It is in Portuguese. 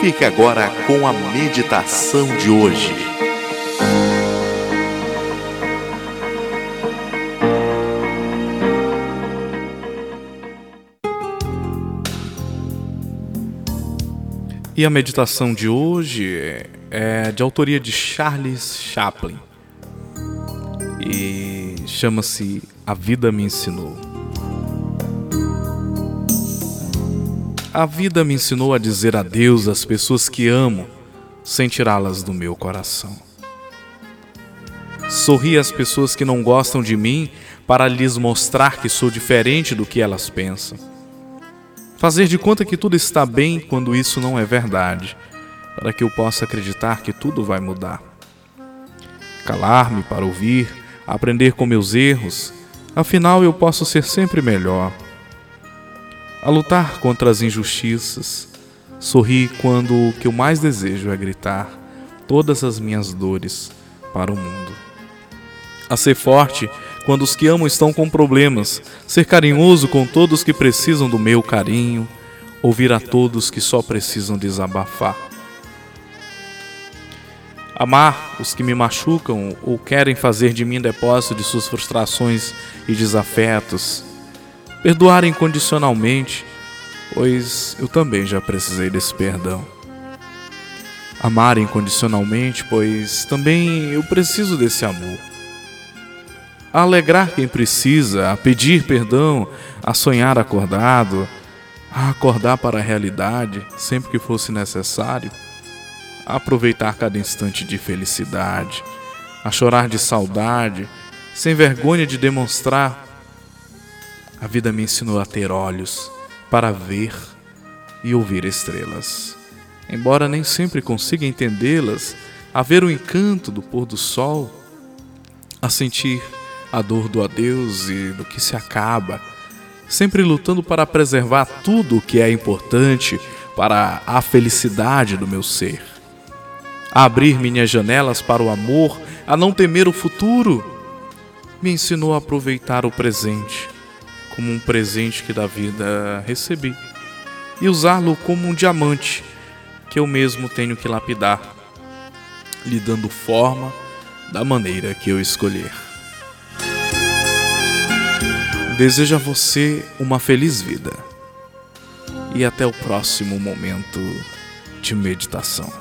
Fique agora com a meditação de hoje. E a meditação de hoje é de autoria de Charles Chaplin e chama-se A Vida Me Ensinou. A vida me ensinou a dizer adeus às pessoas que amo, sem tirá-las do meu coração. Sorri às pessoas que não gostam de mim para lhes mostrar que sou diferente do que elas pensam. Fazer de conta que tudo está bem quando isso não é verdade, para que eu possa acreditar que tudo vai mudar. Calar-me para ouvir, aprender com meus erros, afinal eu posso ser sempre melhor a lutar contra as injustiças. Sorri quando o que eu mais desejo é gritar todas as minhas dores para o mundo. A ser forte quando os que amo estão com problemas, ser carinhoso com todos que precisam do meu carinho, ouvir a todos que só precisam desabafar. Amar os que me machucam ou querem fazer de mim depósito de suas frustrações e desafetos perdoar incondicionalmente, pois eu também já precisei desse perdão. Amar incondicionalmente, pois também eu preciso desse amor. A alegrar quem precisa, a pedir perdão, a sonhar acordado, a acordar para a realidade sempre que fosse necessário, a aproveitar cada instante de felicidade, a chorar de saudade, sem vergonha de demonstrar a vida me ensinou a ter olhos para ver e ouvir estrelas. Embora nem sempre consiga entendê-las, a ver o encanto do pôr do sol, a sentir a dor do adeus e do que se acaba, sempre lutando para preservar tudo o que é importante para a felicidade do meu ser. A abrir minhas janelas para o amor, a não temer o futuro, me ensinou a aproveitar o presente como um presente que da vida recebi e usá-lo como um diamante que eu mesmo tenho que lapidar, lhe dando forma da maneira que eu escolher. Desejo a você uma feliz vida e até o próximo momento de meditação.